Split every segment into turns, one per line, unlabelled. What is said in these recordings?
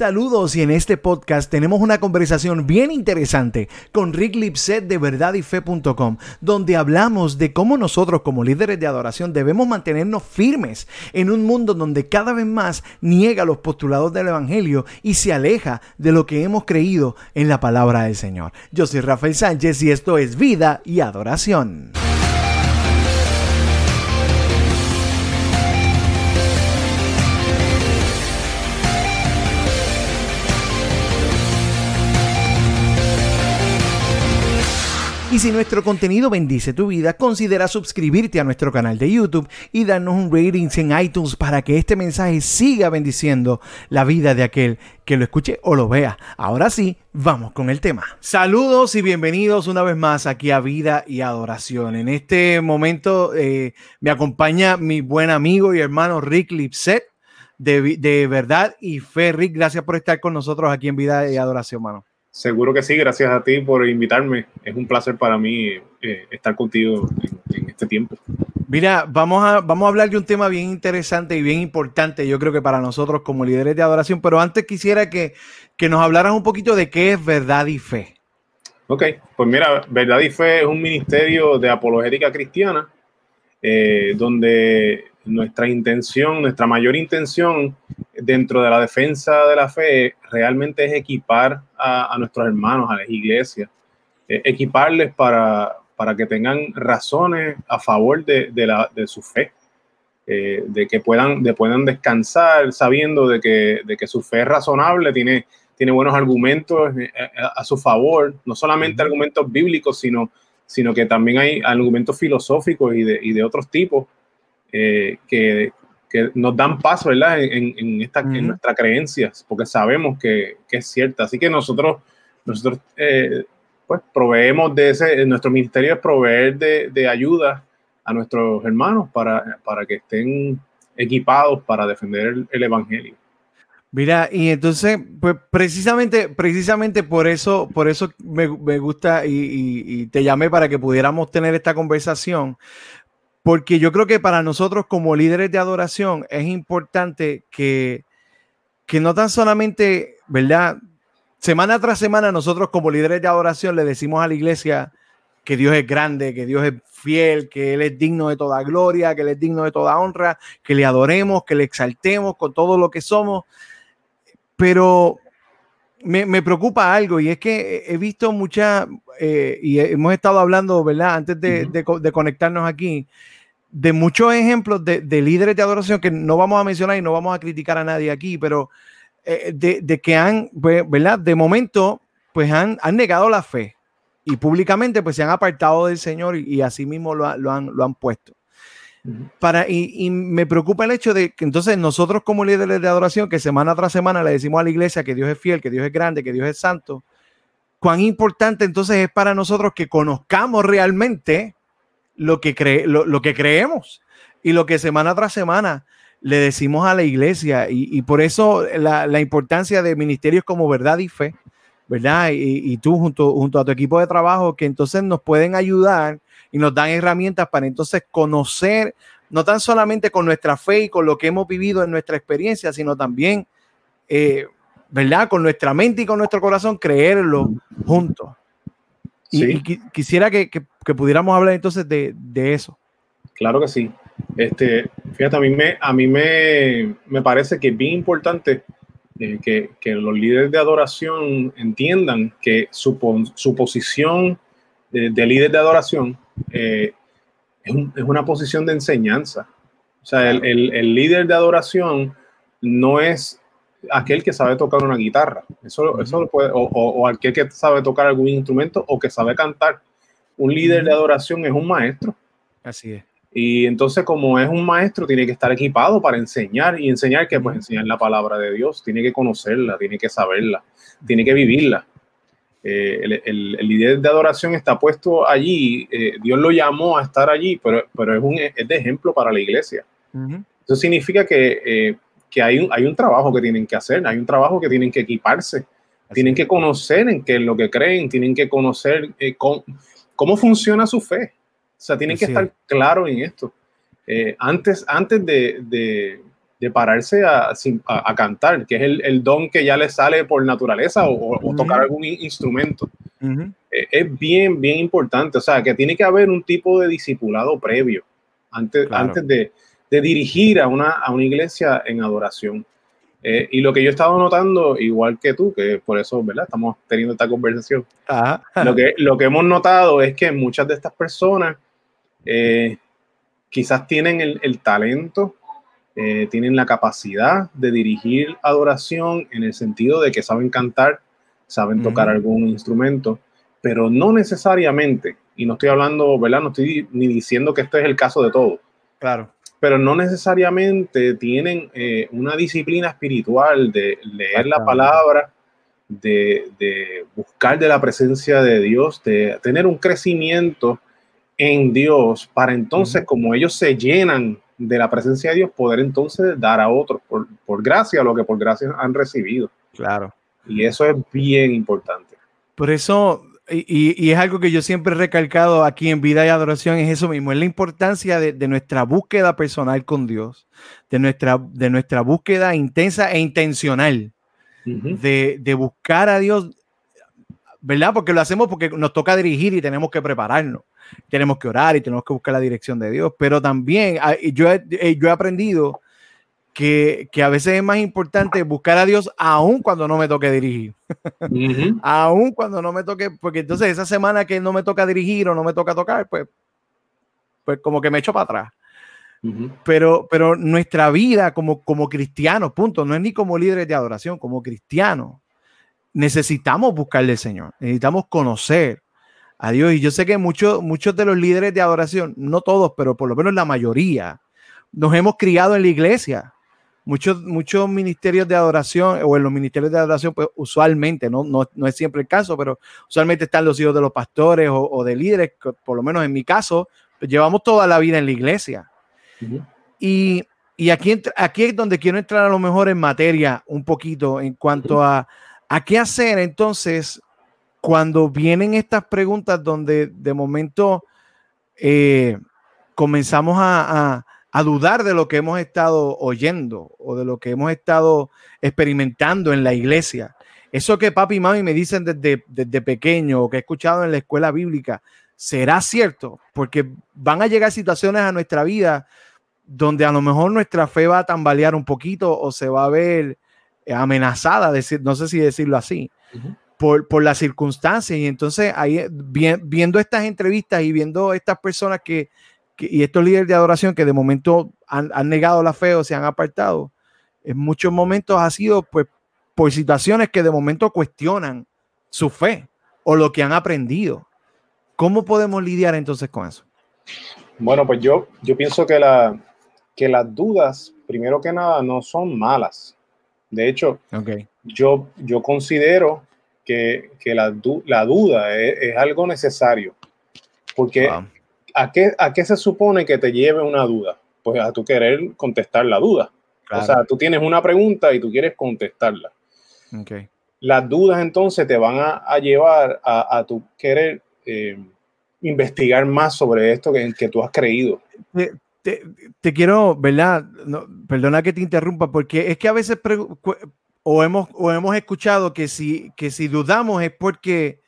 Saludos y en este podcast tenemos una conversación bien interesante con Rick Lipset de verdadyfe.com, donde hablamos de cómo nosotros como líderes de adoración debemos mantenernos firmes en un mundo donde cada vez más niega los postulados del Evangelio y se aleja de lo que hemos creído en la palabra del Señor. Yo soy Rafael Sánchez y esto es Vida y Adoración. Si nuestro contenido bendice tu vida, considera suscribirte a nuestro canal de YouTube y darnos un rating en iTunes para que este mensaje siga bendiciendo la vida de aquel que lo escuche o lo vea. Ahora sí, vamos con el tema. Saludos y bienvenidos una vez más aquí a Vida y Adoración. En este momento eh, me acompaña mi buen amigo y hermano Rick Lipset de, de Verdad y Fe. Rick, gracias por estar con nosotros aquí en Vida y Adoración, mano.
Seguro que sí, gracias a ti por invitarme. Es un placer para mí eh, estar contigo en, este tiempo.
Mira, vamos a, vamos a hablar de un tema bien interesante y bien importante, yo creo que para nosotros como líderes de adoración, pero antes quisiera que, que nos hablaras un poquito de qué es verdad y fe.
Ok, pues mira, verdad y fe es un ministerio de apologética cristiana, eh, donde nuestra intención, nuestra mayor intención dentro de la defensa de la fe realmente es equipar a, nuestros hermanos, a las iglesias, eh, equiparles para, para que tengan razones a favor de, la, de su fe, eh, de que puedan, de puedan descansar sabiendo de que, de que su fe es razonable, tiene, tiene buenos argumentos eh, a, su favor, no solamente argumentos bíblicos, sino, sino que también hay argumentos filosóficos y de, y de otros tipos que, que nos dan paso, ¿verdad? En, en, esta, en nuestras creencias, porque sabemos que, que, es cierta. Así que nosotros, nosotros eh, pues, proveemos de ese, nuestro ministerio es proveer de, de ayuda a nuestros hermanos para, para, que estén equipados para defender el, evangelio.
Mira, y entonces, pues precisamente, precisamente por eso, por eso me, me gusta y, y, y, te llamé para que pudiéramos tener esta conversación, porque yo creo que para nosotros como líderes de adoración es importante que, que no tan solamente, ¿verdad? Semana tras semana nosotros como líderes de adoración le decimos a la iglesia que Dios es grande, que Dios es fiel, que Él es digno de toda gloria, que Él es digno de toda honra, que le adoremos, que le exaltemos con todo lo que somos. Pero me, preocupa algo y es que he visto muchas, eh, y hemos estado hablando, ¿verdad? Antes de, conectarnos aquí, de muchos ejemplos de, líderes de adoración que no vamos a mencionar y no vamos a criticar a nadie aquí, pero eh, de, que han, pues, ¿verdad? De momento, pues han, han, negado la fe y públicamente pues se han apartado del Señor y, así mismo lo, lo, han, lo han puesto. Para, y, me preocupa el hecho de que entonces nosotros como líderes de adoración, que semana tras semana le decimos a la iglesia que Dios es fiel, que Dios es grande, que Dios es santo, cuán importante entonces es para nosotros que conozcamos realmente lo que, cree, lo, que creemos y lo que semana tras semana le decimos a la iglesia. Y, por eso la, la, importancia de ministerios como verdad y fe, ¿verdad? Y, y, tú junto, junto a tu equipo de trabajo, que entonces nos pueden ayudar y nos dan herramientas para entonces conocer, no tan solamente con nuestra fe y con lo que hemos vivido en nuestra experiencia, sino también, eh, ¿verdad? Con nuestra mente y con nuestro corazón, creerlo juntos. Y, quisiera que, que, pudiéramos hablar entonces de, de, eso.
Claro que sí. Este, fíjate, a mí me, a mí me, me parece que es bien importante eh, que, que, los líderes de adoración entiendan que su, su posición de, de líder de adoración eh, es, una posición de enseñanza. O sea, el, líder de adoración no es aquel que sabe tocar una guitarra, eso, eso puede, o, aquel que sabe tocar algún instrumento o que sabe cantar. Un líder de adoración es un maestro.
Así es.
Y entonces, como es un maestro, tiene que estar equipado para enseñar y enseñar que pues enseñar la palabra de Dios, tiene que conocerla, tiene que saberla, tiene que vivirla. Eh, el, líder de adoración está puesto allí, eh, Dios lo llamó a estar allí, pero, pero es, un, es de ejemplo para la iglesia. Eso significa que, eh, que hay, un, hay un trabajo que tienen que hacer, hay un trabajo que tienen que equiparse, tienen que conocer en qué es lo que creen, tienen que conocer cómo, cómo, funciona su fe. O sea, tienen que estar claros en esto. antes, antes de, de, de pararse a, a, cantar, que es el, el, don que ya le sale por naturaleza o, tocar algún instrumento. Eh, es, bien, bien importante. O sea, que tiene que haber un tipo de discipulado previo antes, antes de, de, dirigir a una, a una iglesia en adoración. Eh, y lo que yo he estado notando, igual que tú, que por eso, ¿verdad? Estamos teniendo esta conversación. Lo, que, lo que hemos notado es que muchas de estas personas eh, quizás tienen el, el talento eh, tienen la capacidad de dirigir adoración en el sentido de que saben cantar, saben tocar algún instrumento, pero no necesariamente, y no estoy hablando, ¿verdad? No estoy ni diciendo que este es el caso de todos.
Claro.
Pero no necesariamente tienen eh, una disciplina espiritual de leer la palabra, de, de, buscar de la presencia de Dios, de tener un crecimiento en Dios, para entonces, como ellos se llenan de la presencia de Dios, poder entonces dar a otros por, por gracia lo que por gracia han recibido.
Claro.
Y eso es bien importante.
Por eso, y, y, es algo que yo siempre he recalcado aquí en Vida y Adoración, es eso mismo, es la importancia de, de nuestra búsqueda personal con Dios, de nuestra, de nuestra búsqueda intensa e intencional, de, de buscar a Dios, ¿verdad? Porque lo hacemos porque nos toca dirigir y tenemos que prepararnos tenemos que orar y tenemos que buscar la dirección de Dios, pero también ah, yo he, eh, yo he aprendido que, que, a veces es más importante buscar a Dios aún cuando no me toque dirigir. aún cuando no me toque, porque entonces esa semana que no me toca dirigir o no me toca tocar, pues, pues como que me echo para atrás. pero, pero nuestra vida como, como cristianos, punto, no es ni como líderes de adoración, como cristianos, necesitamos buscarle al Señor, necesitamos conocer, a Dios. Y yo sé que muchos, muchos de los líderes de adoración, no todos, pero por lo menos la mayoría, nos hemos criado en la iglesia. Muchos, muchos ministerios de adoración, o en los ministerios de adoración, pues usualmente, no, no, no es siempre el caso, pero usualmente están los hijos de los pastores o, de líderes, por lo menos en mi caso, pues llevamos toda la vida en la iglesia. Y, y aquí, aquí es donde quiero entrar a lo mejor en materia un poquito en cuanto a, a qué hacer entonces cuando vienen estas preguntas donde de momento eh, comenzamos a, dudar de lo que hemos estado oyendo o de lo que hemos estado experimentando en la iglesia. Eso que papi y mami me dicen desde, desde pequeño o que he escuchado en la escuela bíblica, ¿será cierto? Porque van a llegar situaciones a nuestra vida donde a lo mejor nuestra fe va a tambalear un poquito o se va a ver amenazada, decir, no sé si decirlo así por, por las circunstancias. Y entonces ahí viendo estas entrevistas y viendo estas personas que, y estos líderes de adoración que de momento han, negado la fe o se han apartado, en muchos momentos ha sido pues por situaciones que de momento cuestionan su fe o lo que han aprendido. ¿Cómo podemos lidiar entonces con eso?
Bueno, pues yo, yo pienso que, la, que las dudas, primero que nada, no son malas. De hecho,
okay.
yo, yo considero que, que la, la, duda es, algo necesario. Porque ¿a, qué, ¿a qué se supone que te lleve una duda? Pues a tu querer contestar la duda. O sea, tú tienes una pregunta y tú quieres contestarla.
Okay.
Las dudas entonces te van a, a llevar a, a, tu querer eh, investigar más sobre esto que, que tú has creído.
Te, te, te quiero, ¿verdad? No, perdona que te interrumpa, porque es que a veces o hemos, o hemos escuchado que si, que si dudamos es porque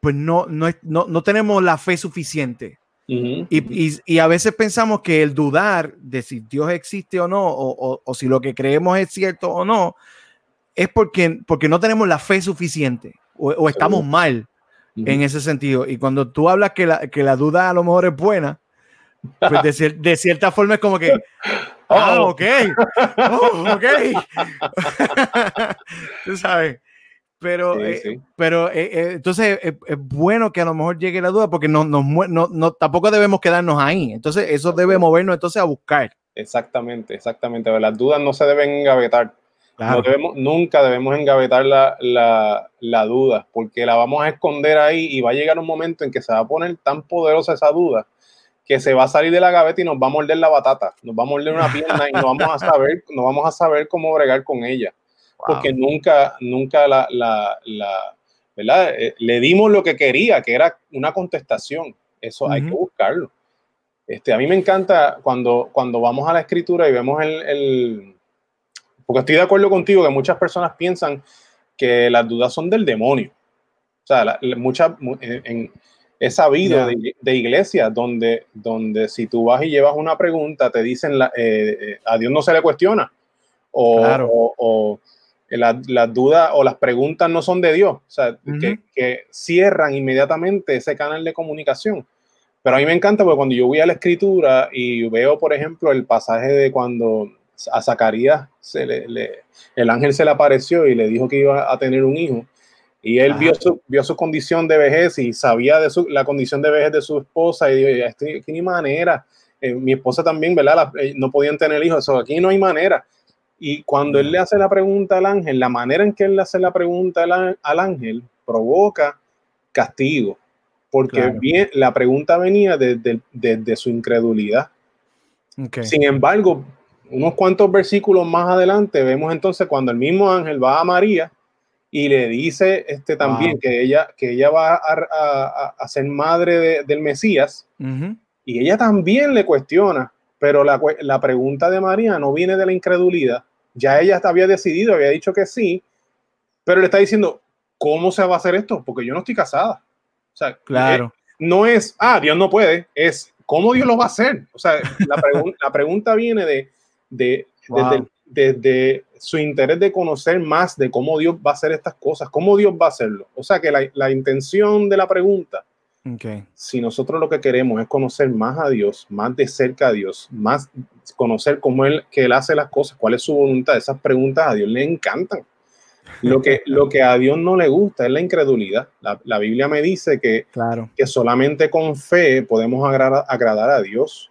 pues no, no, no, no tenemos la fe suficiente. y, y, y, a veces pensamos que el dudar de si Dios existe o no, o, o, o si lo que creemos es cierto o no, es porque, porque no tenemos la fe suficiente o, estamos mal en ese sentido. Y cuando tú hablas que la, que la duda a lo mejor es buena, pues de, de, cierta forma es como que, oh. ok, oh, ok. Tú sabes. Pero, sí, eh, sí. pero eh, eh, entonces es, es, bueno que a lo mejor llegue la duda porque no, no, no, no, tampoco debemos quedarnos ahí. Entonces eso debe movernos entonces a buscar.
Exactamente, exactamente. Las dudas no se deben engavetar. Claro. No debemos, nunca debemos engavetar la, la, la, duda porque la vamos a esconder ahí y va a llegar un momento en que se va a poner tan poderosa esa duda que se va a salir de la gaveta y nos va a morder la batata, nos va a morder una pierna y no vamos a saber, no vamos a saber cómo bregar con ella. Wow. Porque nunca, nunca la, la, la ¿verdad? Eh, le dimos lo que quería, que era una contestación. Eso uh -huh. hay que buscarlo. Este, a mí me encanta cuando, cuando vamos a la escritura y vemos el, el, Porque estoy de acuerdo contigo que muchas personas piensan que las dudas son del demonio. O sea, muchas, en, he sabido de, de, iglesias donde, donde si tú vas y llevas una pregunta, te dicen la, eh, eh, a Dios no se le cuestiona. O, o, las dudas o las preguntas no son de Dios. O sea, que, que, cierran inmediatamente ese canal de comunicación. Pero a mí me encanta porque cuando yo voy a la escritura y veo, por ejemplo, el pasaje de cuando a Zacarías se le, el ángel se le apareció y le dijo que iba a tener un hijo. Y él vio su, vio su condición de vejez y sabía de su, la condición de vejez de su esposa y dijo, aquí ni manera. Eh, mi esposa también, ¿verdad? Eh, no podían tener hijos, eso aquí no hay manera. Y cuando él le hace la pregunta al ángel, la manera en que él le hace la pregunta al, al ángel provoca castigo, porque bien, la pregunta venía desde, de, su incredulidad. Sin embargo, unos cuantos versículos más adelante vemos entonces cuando el mismo ángel va a María y le dice este también que ella que ella va a, a, ser madre del Mesías y ella también le cuestiona, pero la, la, pregunta de María no viene de la incredulidad, ya ella había decidido, había dicho que sí, pero le está diciendo, ¿cómo se va a hacer esto? Porque yo no estoy casada. O sea,
claro.
no es, ah, Dios no puede, es, ¿cómo Dios lo va a hacer? O sea, la, la pregunta viene de, de, desde, su interés de conocer más de cómo Dios va a hacer estas cosas, cómo Dios va a hacerlo. O sea que la, la intención de la pregunta,
okay.
si nosotros lo que queremos es conocer más a Dios, más de cerca a Dios, más conocer cómo él, que él hace las cosas, cuál es su voluntad, esas preguntas a Dios le encantan. Lo que, lo que a Dios no le gusta es la incredulidad. La, la Biblia me dice que,
claro.
que solamente con fe podemos agradar, agradar a Dios.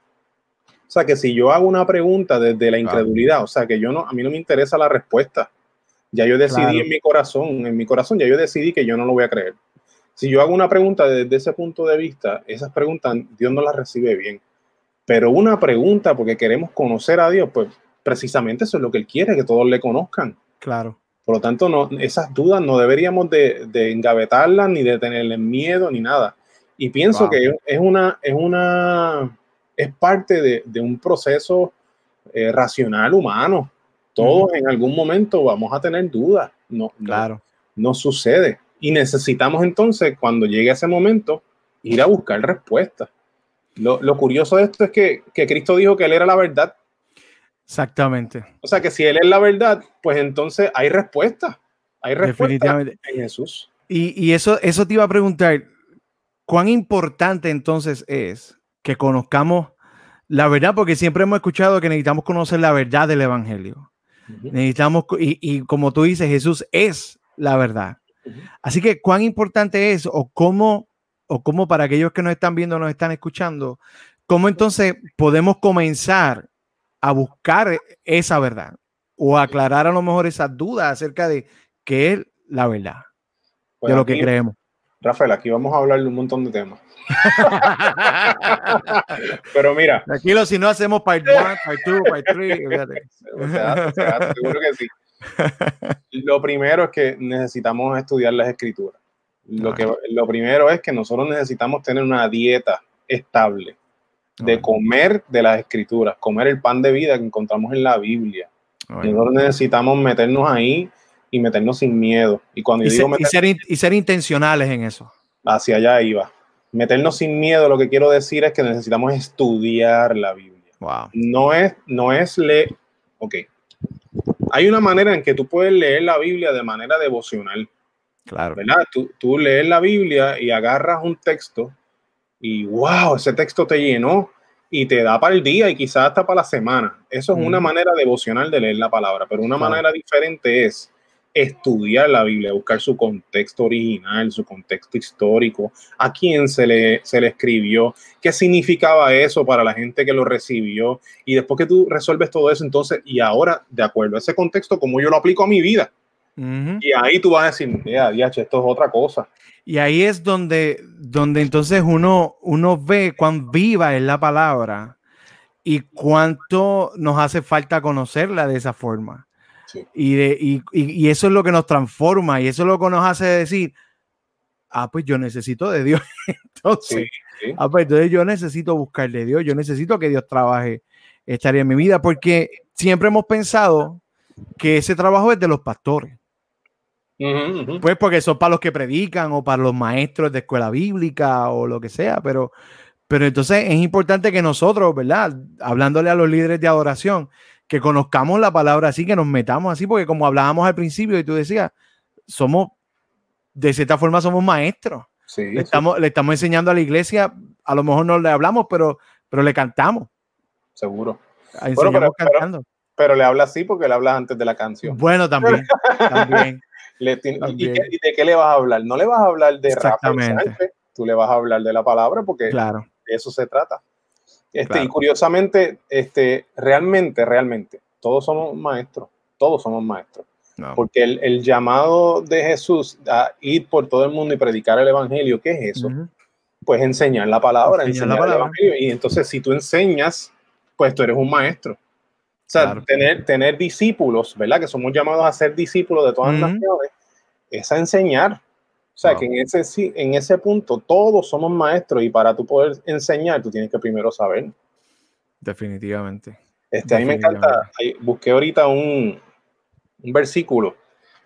O sea, que si yo hago una pregunta desde la incredulidad, o sea, que yo no, a mí no me interesa la respuesta. Ya yo decidí en mi corazón, en mi corazón ya yo decidí que yo no lo voy a creer. Si yo hago una pregunta desde ese punto de vista, esas preguntas Dios no las recibe bien. Pero una pregunta porque queremos conocer a Dios, pues precisamente eso es lo que Él quiere, que todos le conozcan.
Claro.
Por lo tanto, no, esas dudas no deberíamos de, de engavetarlas, ni de tenerle miedo, ni nada. Y pienso que es una, es una es parte de, un proceso eh, racional humano. Todos en algún momento vamos a tener dudas. No,
claro.
No, sucede. Y necesitamos entonces, cuando llegue ese momento, ir a buscar respuestas. Lo, curioso de esto es que, Cristo dijo que Él era la verdad.
Exactamente.
O sea que si Él es la verdad, pues entonces hay respuesta. Hay respuesta en Jesús.
Y, y, eso, eso te iba a preguntar, ¿cuán importante entonces es que conozcamos la verdad, porque siempre hemos escuchado que necesitamos conocer la verdad del Evangelio. Necesitamos, y, como tú dices, Jesús es la verdad. Así que, ¿cuán importante es o cómo, o cómo para aquellos que nos están viendo, nos están escuchando, cómo entonces podemos comenzar a buscar esa verdad o aclarar a lo mejor esas dudas acerca de qué es la verdad, de pues lo que creemos?
Rafael, aquí vamos a hablar de un montón de temas. Pero mira.
Tranquilo, si no hacemos part 1, part 2, part 3.
seguro que sí. Lo primero es que necesitamos estudiar las escrituras. Lo, que, lo primero es que nosotros necesitamos tener una dieta estable de comer de las escrituras, comer el pan de vida que encontramos en la Biblia. Nosotros necesitamos meternos ahí y meternos sin miedo. Y, cuando
y, digo ser, y ser intencionales en eso.
Hacia allá iba meternos sin miedo, lo que quiero decir es que necesitamos estudiar la Biblia. No es, no es leer, ok. Hay una manera en que tú puedes leer la Biblia de manera devocional.
Claro.
¿Verdad? Tú, tú lees la Biblia y agarras un texto y wow, ese texto te llenó y te da para el día y quizás hasta para la semana. Eso es una manera devocional de leer la palabra, pero una manera diferente es estudiar la Biblia, buscar su contexto original, su contexto histórico, a quién se le, se le escribió, qué significaba eso para la gente que lo recibió. Y después que tú resuelves todo eso, entonces, y ahora, de acuerdo a ese contexto, ¿cómo yo lo aplico a mi vida? Y ahí tú vas a decir, ya, esto es otra cosa.
Y ahí es donde, donde entonces uno, uno ve cuán viva es la palabra y cuánto nos hace falta conocerla de esa forma. Y, de, y, y, eso es lo que nos transforma y eso es lo que nos hace decir, ah, pues yo necesito de Dios. Entonces, Ah, pues entonces yo necesito buscarle a Dios, yo necesito que Dios trabaje estaría en mi vida, porque siempre hemos pensado que ese trabajo es de los pastores. Pues porque son para los que predican o para los maestros de escuela bíblica o lo que sea, pero, pero entonces es importante que nosotros, ¿verdad? Hablándole a los líderes de adoración, que conozcamos la palabra así, que nos metamos así, porque como hablábamos al principio y tú decías, somos, de cierta forma somos maestros. le, Estamos, le estamos enseñando a la iglesia, a lo mejor no le hablamos, pero, pero le cantamos.
Seguro. pero, cantando. Pero, le habla así porque le hablas antes de la canción.
Bueno, también. también.
¿Y, de qué le vas a hablar? No le vas a hablar de Exactamente. tú le vas a hablar de la palabra porque
claro.
de eso se trata. Este, Y curiosamente, este, realmente, realmente, todos somos maestros, todos somos maestros. Porque el, llamado de Jesús a ir por todo el mundo y predicar el evangelio, ¿qué es eso? Pues enseñar la palabra, enseñar, el evangelio. Y entonces, si tú enseñas, pues tú eres un maestro. O sea, tener, tener discípulos, ¿verdad? Que somos llamados a ser discípulos de todas las naciones, es a enseñar. O sea, que en ese, en ese punto todos somos maestros y para tú poder enseñar, tú tienes que primero saber.
Definitivamente.
Este, A mí me encanta, busqué ahorita un, un, versículo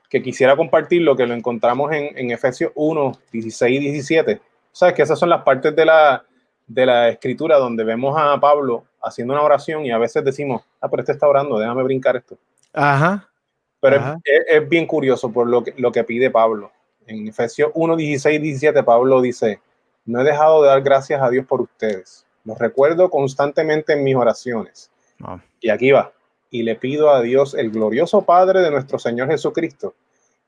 que quisiera compartir, lo que lo encontramos en, en Efesios 1, 16 y 17. O sea, que esas son las partes de la, de la escritura donde vemos a Pablo haciendo una oración y a veces decimos, ah, pero este está orando, déjame brincar esto.
Ajá.
Pero Es, bien curioso por lo que, lo que pide Pablo. En Efesios 1, 16 17, Pablo dice, no he dejado de dar gracias a Dios por ustedes. Los recuerdo constantemente en mis oraciones. Y aquí va. Y le pido a Dios, el glorioso Padre de nuestro Señor Jesucristo,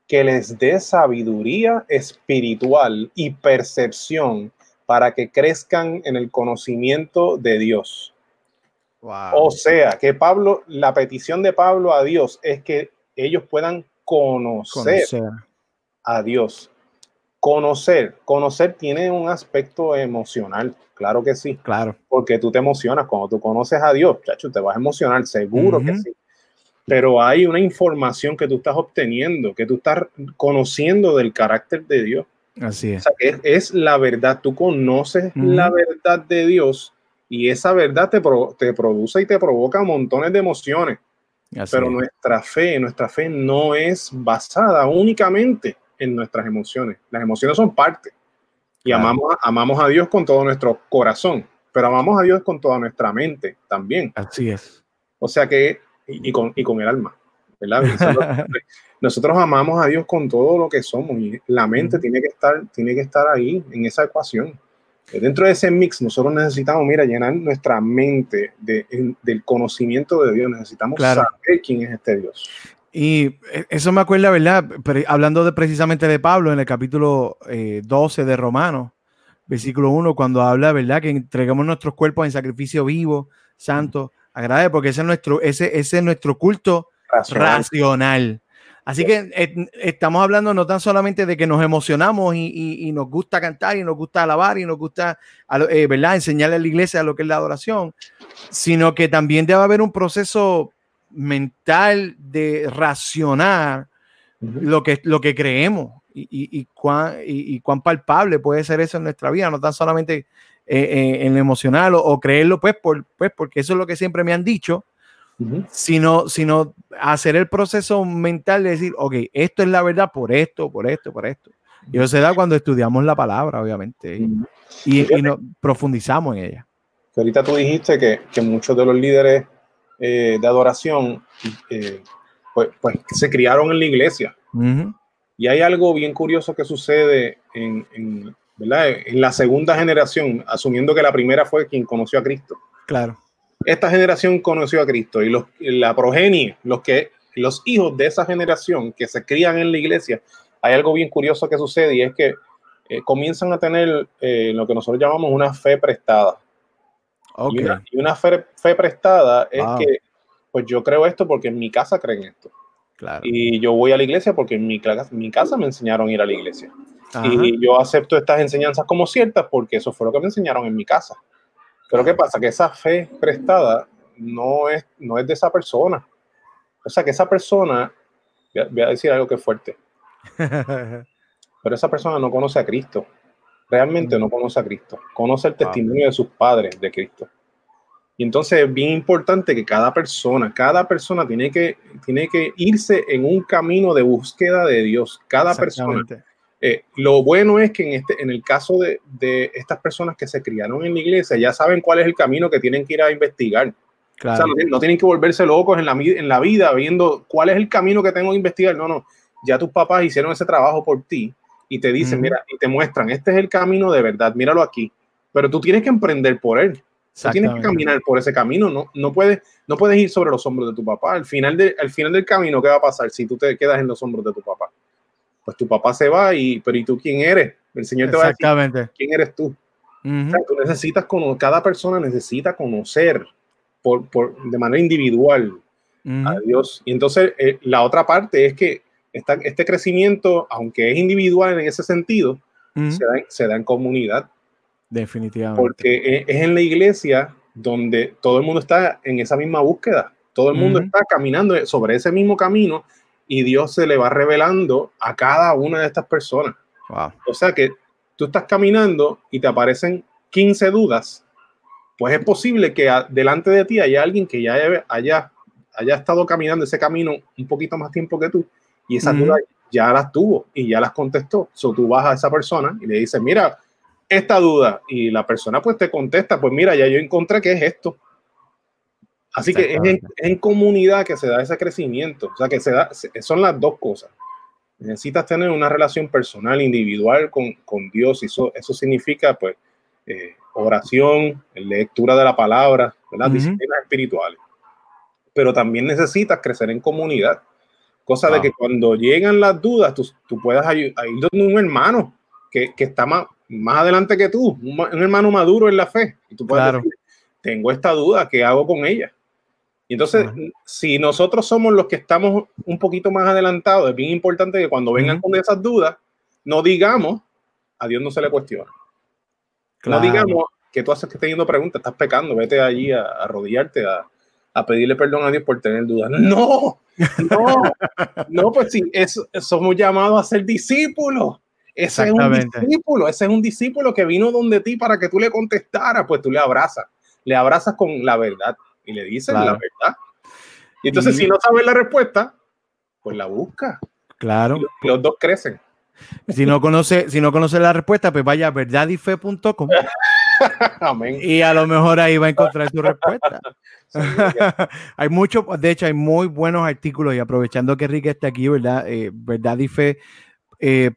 que les dé sabiduría espiritual y percepción para que crezcan en el conocimiento de Dios. O sea, que Pablo, la petición de Pablo a Dios es que ellos puedan conocer, a Dios. Conocer, conocer tiene un aspecto emocional, claro que sí.
Claro.
Porque tú te emocionas cuando tú conoces a Dios, chacho, te vas a emocionar, seguro que sí. Pero hay una información que tú estás obteniendo, que tú estás conociendo del carácter de Dios.
Así es.
O sea, que es, la verdad, tú conoces la verdad de Dios y esa verdad te, te produce y te provoca montones de emociones. pero nuestra fe, nuestra fe no es basada únicamente en nuestras emociones. Las emociones son parte. Y amamos, amamos a Dios con todo nuestro corazón, pero amamos a Dios con toda nuestra mente también.
Así es.
O sea que, y, con, y con el alma, ¿verdad? Nosotros amamos a Dios con todo lo que somos y la mente tiene, que estar, tiene que estar ahí en esa ecuación. Dentro de ese mix, nosotros necesitamos, mira, llenar nuestra mente de, del conocimiento de Dios. Necesitamos saber quién es este Dios.
Y eso me acuerda, ¿verdad? hablando de, precisamente de Pablo en el capítulo 12 eh, de Romanos, versículo 1, cuando habla, ¿verdad? Que entregamos nuestros cuerpos en sacrificio vivo, santo, agradable, porque ese es nuestro, ese, ese es nuestro culto racional. Así que eh, estamos hablando no tan solamente de que nos emocionamos y, nos gusta cantar y nos gusta alabar y nos gusta, eh, ¿verdad?, enseñarle a la iglesia lo que es la adoración, sino que también debe haber un proceso mental de racionar lo, que, lo que creemos. Y, cuán, y, cuán palpable puede ser eso en nuestra vida, no tan solamente eh, en lo emocional o, creerlo, pues, por, pues, porque eso es lo que siempre me han dicho sino, sino hacer el proceso mental de decir, ok, esto es la verdad por esto, por esto, por esto. Y eso se da cuando estudiamos la palabra, obviamente, y, nos profundizamos en ella.
Ahorita tú dijiste que, que muchos de los líderes eh, de adoración eh, pues, pues, se criaron en la iglesia. Y hay algo bien curioso que sucede en, en, en la segunda generación, asumiendo que la primera fue quien conoció a Cristo.
Claro
esta generación conoció a Cristo y los, la progenie, los, que, los hijos de esa generación que se crían en la iglesia, hay algo bien curioso que sucede y es que eh, comienzan a tener eh, lo que nosotros llamamos una fe prestada.
Okay.
Y, una, fe, prestada es que, pues yo creo esto porque en mi casa creen esto.
Claro.
Y yo voy a la iglesia porque en mi, mi casa me enseñaron a ir a la iglesia. Y yo acepto estas enseñanzas como ciertas porque eso fue lo que me enseñaron en mi casa. Pero ¿qué pasa? Que esa fe prestada no es, no es de esa persona. O sea, que esa persona, voy a decir algo que es fuerte, pero esa persona no conoce a Cristo. Realmente no conoce a Cristo, conoce el testimonio de sus padres de Cristo. Y entonces es bien importante que cada persona, cada persona tiene que, tiene que irse en un camino de búsqueda de Dios, cada persona. Eh, lo bueno es que en, este, en el caso de, de, estas personas que se criaron en la iglesia, ya saben cuál es el camino que tienen que ir a investigar. O sea, no, tienen que volverse locos en la, en la vida viendo cuál es el camino que tengo que investigar. No, no. Ya tus papás hicieron ese trabajo por ti y te dicen, mira, y te muestran, este es el camino de verdad, míralo aquí. Pero tú tienes que emprender por él. Tú tienes que caminar por ese camino. No, no, puedes, no puedes ir sobre los hombros de tu papá. Al final, de, al final del camino, ¿qué va a pasar si tú te quedas en los hombros de tu papá? Pues tu papá se va y, pero ¿y tú quién eres? El Señor te va a decir, ¿quién eres tú? tú necesitas conocer, cada persona necesita conocer por, por, de manera individual a Dios. Y entonces eh, la otra parte es que esta, este crecimiento, aunque es individual en ese sentido, se, da, se, da, en comunidad.
Definitivamente.
Porque es en la iglesia donde todo el mundo está en esa misma búsqueda. Todo el mundo está caminando sobre ese mismo camino y Dios se le va revelando a cada una de estas personas. O sea que tú estás caminando y te aparecen 15 dudas, pues es posible que delante de ti haya alguien que ya haya, haya estado caminando ese camino un poquito más tiempo que tú y esas dudas ya las tuvo y ya las contestó. So tú vas a esa persona y le dices, mira, esta duda y la persona pues te contesta, pues mira, ya yo encontré que es esto. Así que es en, comunidad que se da ese crecimiento, o sea que se da, son las dos cosas. Necesitas tener una relación personal, individual con, con Dios y eso, eso significa pues eh, oración, lectura de la palabra, las disciplinas espirituales. Pero también necesitas crecer en comunidad, cosa de que cuando llegan las dudas tú, tú puedas ir donde un hermano que, que está más, más adelante que tú, un, hermano maduro en la fe. Y tú puedes decir, tengo esta duda, ¿qué hago con ella? Y entonces, si nosotros somos los que estamos un poquito más adelantados, es bien importante que cuando vengan con esas dudas, no digamos, a Dios no se le cuestiona. No digamos que tú haces que teniendo preguntas, estás pecando, vete allí a, arrodillarte, a, a, pedirle perdón a Dios por tener dudas. No, no, no, pues sí, somos llamados a ser discípulos. Ese es un discípulo, ese es un discípulo que vino donde ti para que tú le contestaras, pues tú le abrazas, le abrazas con la verdad y le dices la verdad. Y entonces, si no sabes la respuesta, pues la busca.
Claro.
los, dos crecen.
Si no conoce, si no conoce la respuesta, pues vaya a verdadyfe.com. Amén. Y a lo mejor ahí va a encontrar su respuesta. hay mucho, de hecho, hay muy buenos artículos y aprovechando que Enrique está aquí, ¿verdad? Eh, verdadyfe eh,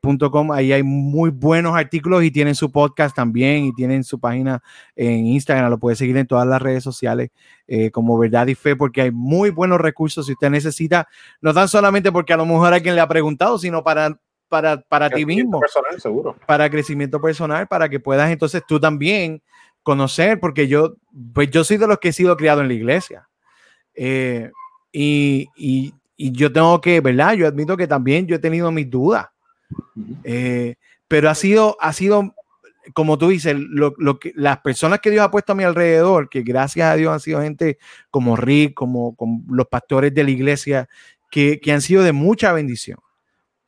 ahí hay muy buenos artículos y tienen su podcast también y tienen su página en Instagram, lo puede seguir en todas las redes sociales eh, como Verdad y Fe, porque hay muy buenos recursos si usted necesita, no tan solamente porque a lo mejor alguien le ha preguntado, sino para, para, para ti mismo,
personal, seguro.
para crecimiento personal, para que puedas entonces tú también conocer, porque yo, pues yo soy de los que he sido criado en la iglesia. Eh, y, y, y yo tengo que, ¿verdad? Yo admito que también yo he tenido mis dudas eh, pero ha sido, ha sido, como tú dices, lo, que, las personas que Dios ha puesto a mi alrededor, que gracias a Dios han sido gente como Rick, como, los pastores de la iglesia, que, han sido de mucha bendición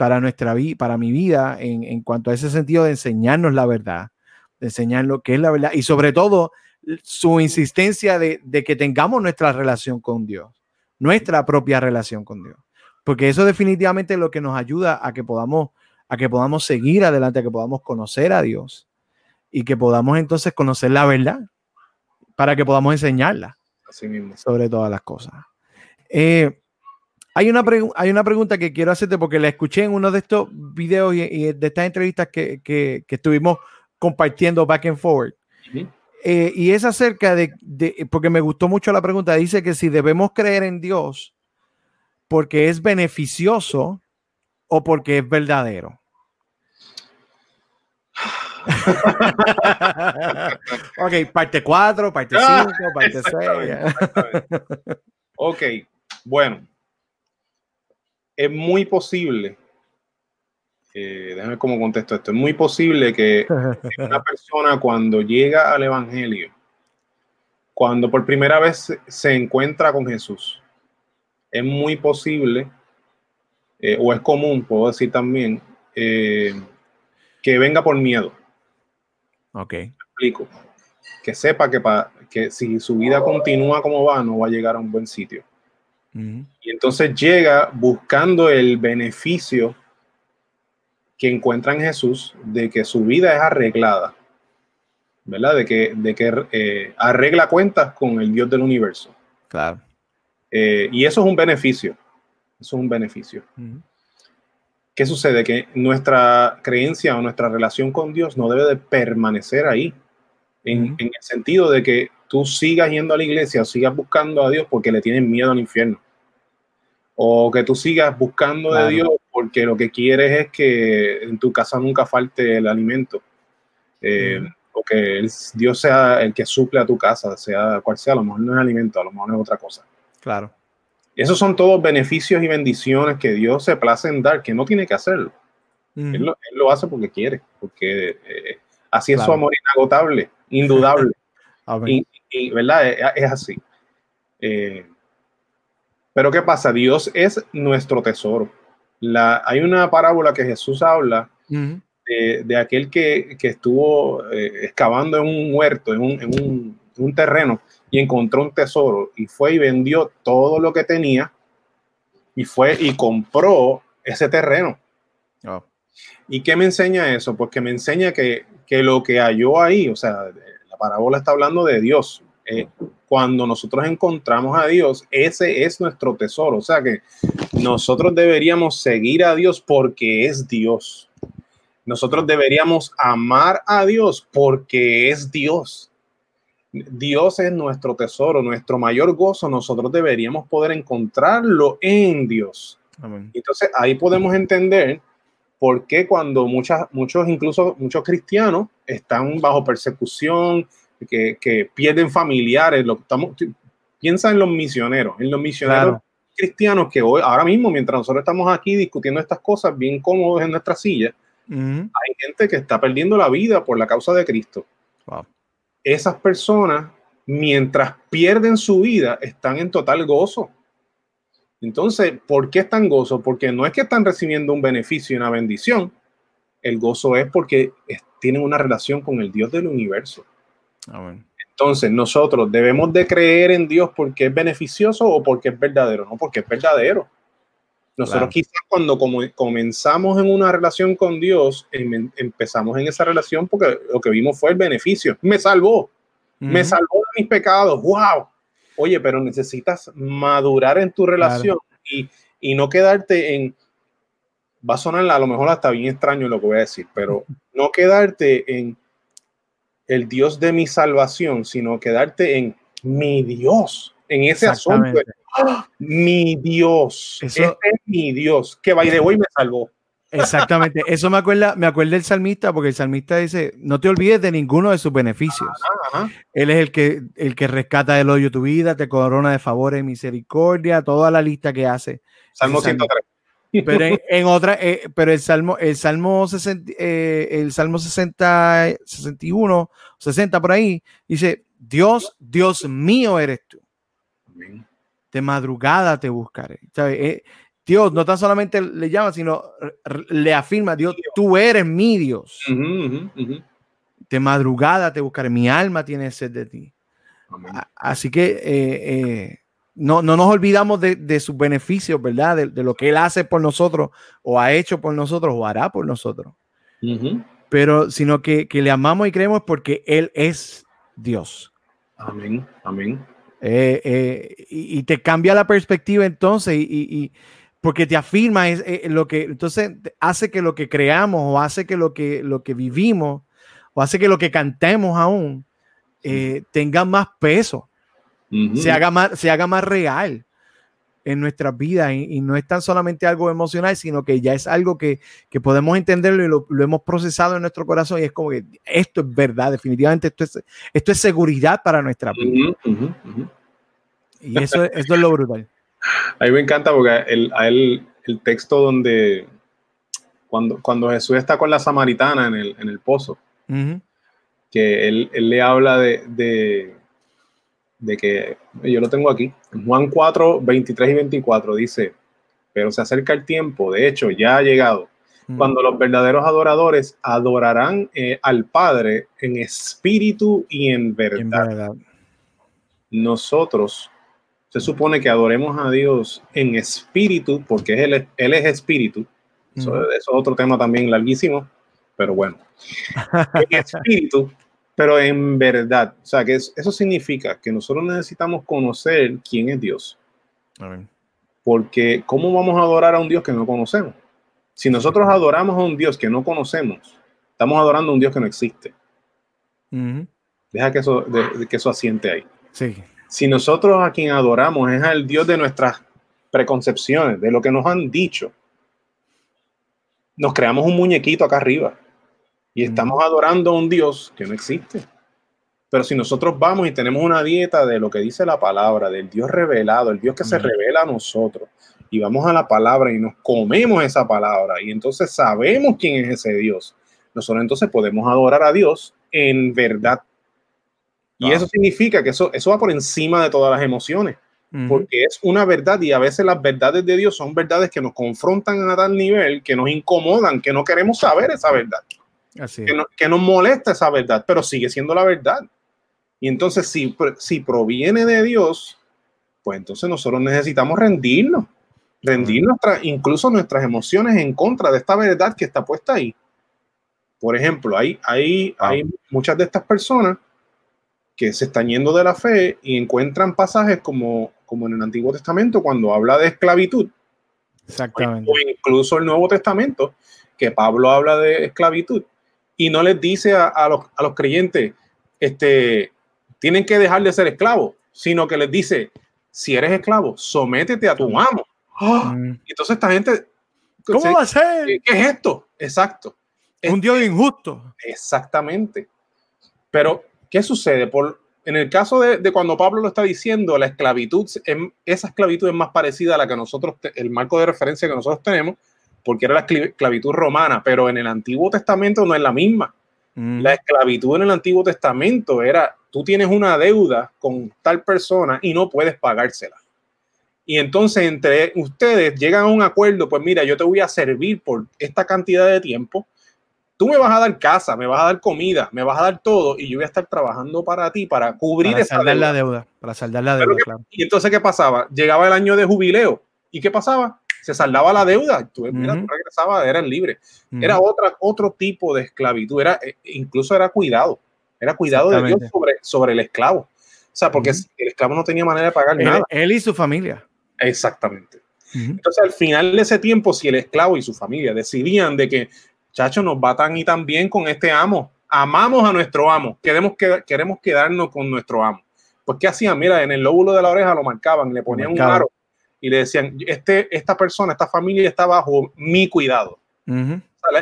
para nuestra vida, para mi vida, en, cuanto a ese sentido de enseñarnos la verdad, de enseñar lo que es la verdad y sobre todo su insistencia de, de que tengamos nuestra relación con Dios, nuestra propia relación con Dios, porque eso definitivamente es lo que nos ayuda a que podamos a que podamos seguir adelante, a que podamos conocer a Dios y que podamos entonces conocer la verdad para que podamos enseñarla sobre todas las cosas. Eh, hay, una hay una pregunta que quiero hacerte porque la escuché en uno de estos videos y, de estas entrevistas que, que, estuvimos compartiendo back and forward. Eh, y es acerca de, de, porque me gustó mucho la pregunta, dice que si debemos creer en Dios porque es beneficioso o porque es verdadero. ok, parte 4, parte 5, ah, parte 6.
ok, bueno. Es muy posible, eh, déjame cómo contesto esto, es muy posible que una persona cuando llega al Evangelio, cuando por primera vez se encuentra con Jesús, es muy posible, eh, o es común, puedo decir también, eh, que venga por miedo
Ok.
explico. Que sepa que, pa- que si su vida continúa como va, no va a llegar a un buen sitio. Y entonces llega buscando el beneficio que encuentra en Jesús de que su vida es arreglada, ¿verdad? De que, de que eh, arregla cuentas con el Dios del universo.
Claro.
Eh, y eso es un beneficio. Eso es un beneficio. ¿Qué sucede? Que nuestra creencia o nuestra relación con Dios no debe de permanecer ahí. En el sentido de que tú sigas yendo a la iglesia o sigas buscando a Dios porque le tienes miedo al infierno. O que tú sigas buscando
Claro.
de Dios porque lo que quieres es que en tu casa nunca falte el alimento. Eh. O que el- Dios sea el que suple a tu casa, sea cual sea, a lo mejor no es alimento, a lo mejor es otra cosa.
Claro.
Esos son todos beneficios y bendiciones que Dios se place en dar, que no tiene que hacerlo. Él, lo, él lo hace porque quiere, porque eh, así es su amor inagotable, indudable. y, ¿verdad? Es, es así. Eh, pero ¿qué pasa? Dios es nuestro tesoro. La, hay una parábola que Jesús habla de, de aquel que, que estuvo eh, excavando en un huerto, en un, en un- un terreno, y encontró un tesoro, y fue y vendió todo lo que tenía, y fue y compró ese terreno.
Oh.
¿Y qué me enseña eso? Pues que me enseña que, que lo que halló ahí, o sea, parábola está hablando de Dios. Eh, cuando nosotros encontramos a Dios, ese es nuestro tesoro. O sea que nosotros deberíamos seguir a Dios porque es Dios. Nosotros deberíamos amar a Dios porque es Dios. Dios es nuestro tesoro, nuestro mayor gozo. Nosotros deberíamos poder encontrarlo en Dios.
Amén.
Entonces ahí podemos entender por qué cuando muchas, muchos, incluso muchos cristianos están bajo persecución, que, que pierden familiares, lo estamos, piensa en los misioneros, en los misioneros
Claro.
cristianos que hoy, ahora mismo, mientras nosotros estamos aquí discutiendo estas cosas bien cómodos en nuestra silla, hay gente que está perdiendo la vida por la causa de Cristo.
Wow.
Esas personas, mientras pierden su vida, están en total gozo. Entonces, ¿por qué están gozo? Porque no es que están recibiendo un beneficio y una bendición. El gozo es porque tienen una relación con el Dios del universo.
Amén.
Entonces, nosotros debemos de creer en Dios porque es beneficioso o porque es verdadero, no porque es verdadero. Nosotros
Claro.
quizás cuando comenzamos en una relación con Dios, em- empezamos en esa relación porque lo que vimos fue el beneficio. Me salvó, me salvó de mis pecados. ¡Wow! Oye, pero necesitas madurar en tu relación y, y no quedarte en... Va a sonar a lo mejor hasta bien extraño lo que voy a decir, pero no quedarte en el Dios de mi salvación, sino quedarte en mi Dios, en ese asunto. ¡Ah! Mi Dios,
Eso-
este es mi Dios, que by the way me salvó.
Exactamente. Eso me acuerda, me acuerda del salmista, porque el salmista dice: No te olvides de ninguno de sus beneficios.
Ajá.
Él es el que, el que rescata del hoyo tu vida, te corona de favores y misericordia, toda la lista que hace.
Salmo
Ese salmo.
103.
Pero en, en otra, eh, pero el Salmo, el Salmo 60, eh, el Salmo 60, 61, 60 por ahí, dice, Dios, Dios mío eres tú.
Amén.
De madrugada te buscaré. ¿Sabe? Eh, Dios no tan solamente le llama, sino le afirma, Dios, tú eres mi Dios.
Ujú.
De madrugada te buscaré. Mi alma tiene sed de ti.
Amén.
Así que eh, eh, no, no nos olvidamos de, de sus beneficios, ¿verdad? De, de lo que Él hace por nosotros, o ha hecho por nosotros, o hará por nosotros. Pero sino que, que le amamos y creemos porque Él es Dios.
Amén. Amén.
Eh, y, y te cambia la perspectiva entonces, y porque te afirma es, eh, lo que, entonces hace que lo que creamos, o hace que lo que, lo que vivimos, o hace que lo que cantemos aún, eh, tenga más peso.
Ujú.
se haga más, se haga más real en nuestras vidas y, y no es tan solamente algo emocional, sino que ya es algo que, que podemos entenderlo y lo, lo hemos procesado en nuestro corazón y es como que esto es verdad, definitivamente esto es, esto es seguridad para nuestra vida
Ujú, ujú, ujú.
y eso, es- eso es lo brutal.
A mí me encanta porque el, a él, el texto donde cuando, cuando Jesús está con la samaritana en el, en el pozo, que él, él le habla de, de, de que, yo lo tengo aquí, en Juan 4, 23 y 24 dice, pero se acerca el tiempo, de hecho ya ha llegado, cuando los verdaderos adoradores adorarán eh, al Padre en espíritu y en verdad. Nosotros se supone que adoremos a Dios en espíritu, porque Él, él es espíritu. Eso, es otro tema también larguísimo, pero bueno. en espíritu, pero en verdad. O sea, que eso significa que nosotros necesitamos conocer quién es Dios. Porque, ¿cómo vamos a adorar a un Dios que no conocemos? Si nosotros adoramos a un Dios que no conocemos, estamos adorando a un Dios que no existe. Deja que eso, que eso asiente ahí.
Sí.
Si nosotros a quien adoramos es al Dios de nuestras preconcepciones, de lo que nos han dicho, nos creamos un muñequito acá arriba y estamos adorando a un Dios que no existe. Pero si nosotros vamos y tenemos una dieta de lo que dice la palabra, del Dios revelado, el Dios que se revela a nosotros, y vamos a la palabra y nos comemos esa palabra, y entonces sabemos quién es ese Dios, nosotros entonces podemos adorar a Dios en verdad. Y eso significa que eso, eso va por encima de todas las emociones, porque es una verdad y a veces las verdades de Dios son verdades que nos confrontan a tal nivel, que nos incomodan, que no queremos saber esa verdad.
Así
que, que, nos molesta esa verdad, pero sigue siendo la verdad. Y entonces, si, si proviene de Dios, pues entonces nosotros necesitamos rendirnos, rendir incluso nuestras emociones en contra de esta verdad que está puesta ahí. Por ejemplo, hay, hay, hay muchas de estas personas que se están yendo de la fe y encuentran pasajes como, como en el Antiguo Testamento cuando habla de esclavitud.
Exactamente.
O incluso el Nuevo Testamento, que Pablo habla de esclavitud y no les dice a, a, los, a los creyentes, este, tienen que dejar de ser esclavos, sino que les dice, si eres esclavo, sométete a tu amo. Mm. Y entonces esta gente...
¿Cómo va a ser?
¿Qué, es esto? Exacto.
Un Dios injusto.
Exactamente. Pero, ¿qué sucede? Por, en el caso de, cuando Pablo lo está diciendo, la esclavitud, esa esclavitud es más parecida a la que nosotros, el marco de referencia que nosotros tenemos, porque era la esclavitud romana, pero en el Antiguo Testamento no es la misma. Mm. La esclavitud en el Antiguo Testamento era tú tienes una deuda con tal persona y no puedes pagársela. Y entonces entre ustedes llegan a un acuerdo, pues mira, yo te voy a servir por esta cantidad de tiempo, tú me vas a dar casa, me vas a dar comida, me vas a dar todo y yo voy a estar trabajando para ti para cubrir
para esa saldar la deuda, para saldar la deuda, claro.
Y entonces qué pasaba? Llegaba el año de jubileo y qué pasaba? Se saldaba la deuda, tú, mira, tú regresabas, eran libres. Era otra, otro tipo de esclavitud, era, eh, incluso era cuidado. Era cuidado de Dios sobre, sobre el esclavo. O sea, porque el esclavo no tenía manera de pagar nada.
Él y su familia.
Exactamente. Entonces, al final de ese tiempo, si el esclavo y su familia decidían de que, chacho, nos va tan y tan bien con este amo, amamos a nuestro amo, queremos, que, queremos quedarnos con nuestro amo. Pues, ¿qué hacían? Mira, en el lóbulo de la oreja lo marcaban, le ponían un aro y le decían, este, esta persona, esta familia está bajo mi cuidado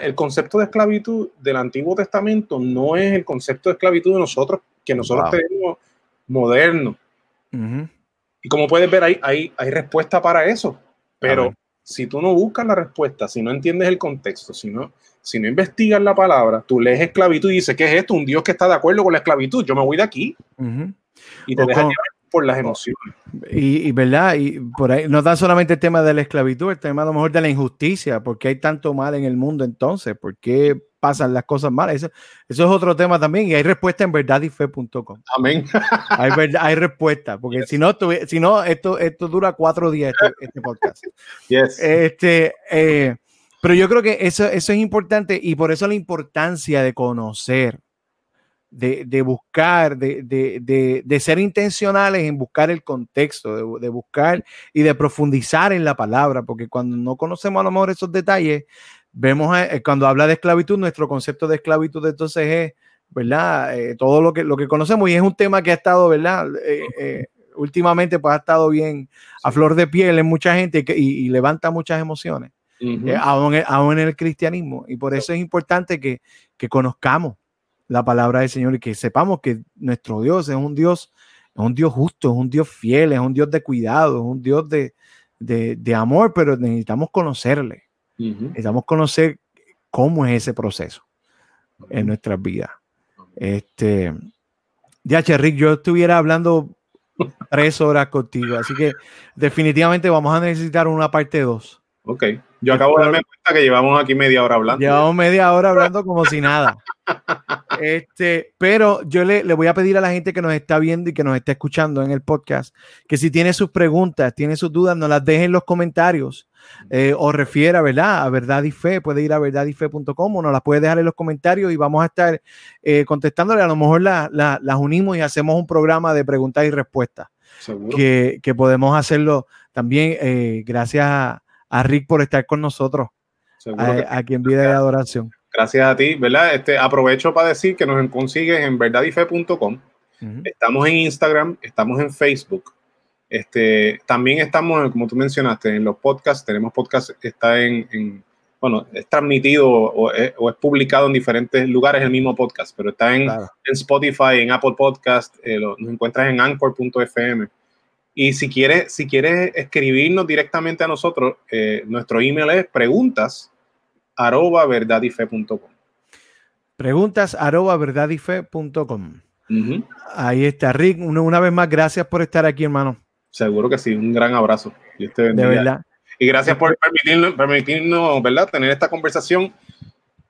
el concepto de esclavitud del Antiguo Testamento no es el concepto de esclavitud de nosotros, que nosotros tenemos moderno. Y como puedes ver, hay, hay, hay respuesta para eso. Pero si tú no buscas la respuesta, si no entiendes el contexto, si no, si no investigas la palabra, tú lees esclavitud y dices, ¿qué es esto? Un Dios que está de acuerdo con la esclavitud. Yo me voy de aquí. Y te dejas por las emociones.
Y, verdad, y por ahí no da solamente el tema de la esclavitud, el tema a lo mejor de la injusticia, porque hay tanto mal en el mundo entonces, ¿por qué pasan las cosas malas? Eso, eso es otro tema también y hay respuesta en verdadyfe.com.
Amén.
hay, hay respuesta, porque si no, si no esto, esto dura cuatro días este, este podcast.
Yes.
Este, eh, pero yo creo que eso, eso es importante y por eso la importancia de conocer de, buscar, de, ser intencionales en buscar el contexto, de, buscar y de profundizar en la palabra, porque cuando no conocemos a lo mejor esos detalles, vemos eh, cuando habla de esclavitud, nuestro concepto de esclavitud entonces es, ¿verdad? Eh, todo lo que, lo que conocemos y es un tema que ha estado, ¿verdad? Eh, últimamente pues ha estado bien a flor de piel en mucha gente y, levanta muchas emociones, aún, en el cristianismo. Y por eso es importante que, que conozcamos la palabra del Señor y que sepamos que nuestro Dios es un Dios, es un Dios justo, es un Dios fiel, es un Dios de cuidado, es un Dios de, de, amor, pero necesitamos conocerle. Necesitamos conocer cómo es ese proceso en nuestras vidas. Este, ya, Rick, yo estuviera hablando tres horas contigo, así que definitivamente vamos a necesitar una parte dos.
Ok, yo acabo de darme cuenta que llevamos aquí media hora hablando.
Llevamos media hora hablando como si nada. Este, pero yo le, le, voy a pedir a la gente que nos está viendo y que nos está escuchando en el podcast que si tiene sus preguntas, tiene sus dudas, nos las dejen en los comentarios eh, o refiera, ¿verdad? A Verdad y Fe, puede ir a verdadyfe.com o nos las puede dejar en los comentarios y vamos a estar eh, contestándole. A lo mejor las unimos y hacemos un programa de preguntas y respuestas. Que, que, podemos hacerlo también eh, gracias a, Rick por estar con nosotros aquí en Vida de Adoración.
Gracias a ti, ¿verdad? Este, aprovecho para decir que nos consigues en verdadyfe.com. Estamos en Instagram, estamos en Facebook. Este, también estamos, como tú mencionaste, en los podcasts. Tenemos podcasts, está en, bueno, es transmitido o es, publicado en diferentes lugares el mismo podcast, pero está en, en Spotify, en Apple Podcast, eh, nos encuentras en anchor.fm. Y si quieres, si quieres escribirnos directamente a nosotros, eh, nuestro email es preguntas arroba verdadyfe.com.
Preguntas arroba. Ahí está, Rick. una vez más, gracias por estar aquí, hermano.
Seguro que sí, un gran abrazo.
de verdad.
Y gracias por permitirnos, permitirnos, ¿verdad?, tener esta conversación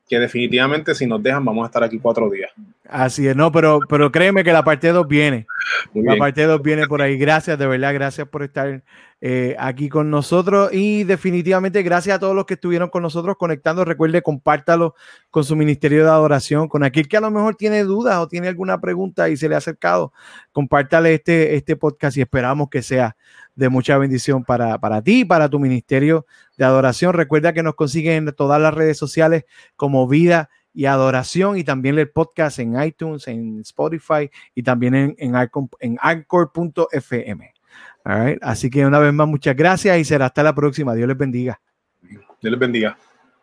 que definitivamente si nos dejan vamos a estar aquí cuatro días.
Así es, no, pero, pero créeme que la parte 2 viene. la parte 2 viene por ahí. Gracias, de verdad, gracias por estar eh, aquí con nosotros y definitivamente gracias a todos los que estuvieron con nosotros conectando. Recuerde, compártalo con su ministerio de adoración, con aquel que a lo mejor tiene dudas o tiene alguna pregunta y se le ha acercado. Compártale este, este podcast y esperamos que sea de mucha bendición para, para ti y para tu ministerio de adoración. Recuerda que nos consiguen en todas las redes sociales como Vida y Adoración y también el podcast en iTunes, en Spotify y también en, en, en Anchor.fm. Así que una vez más, muchas gracias y será hasta la próxima. Dios les bendiga.
Dios les bendiga.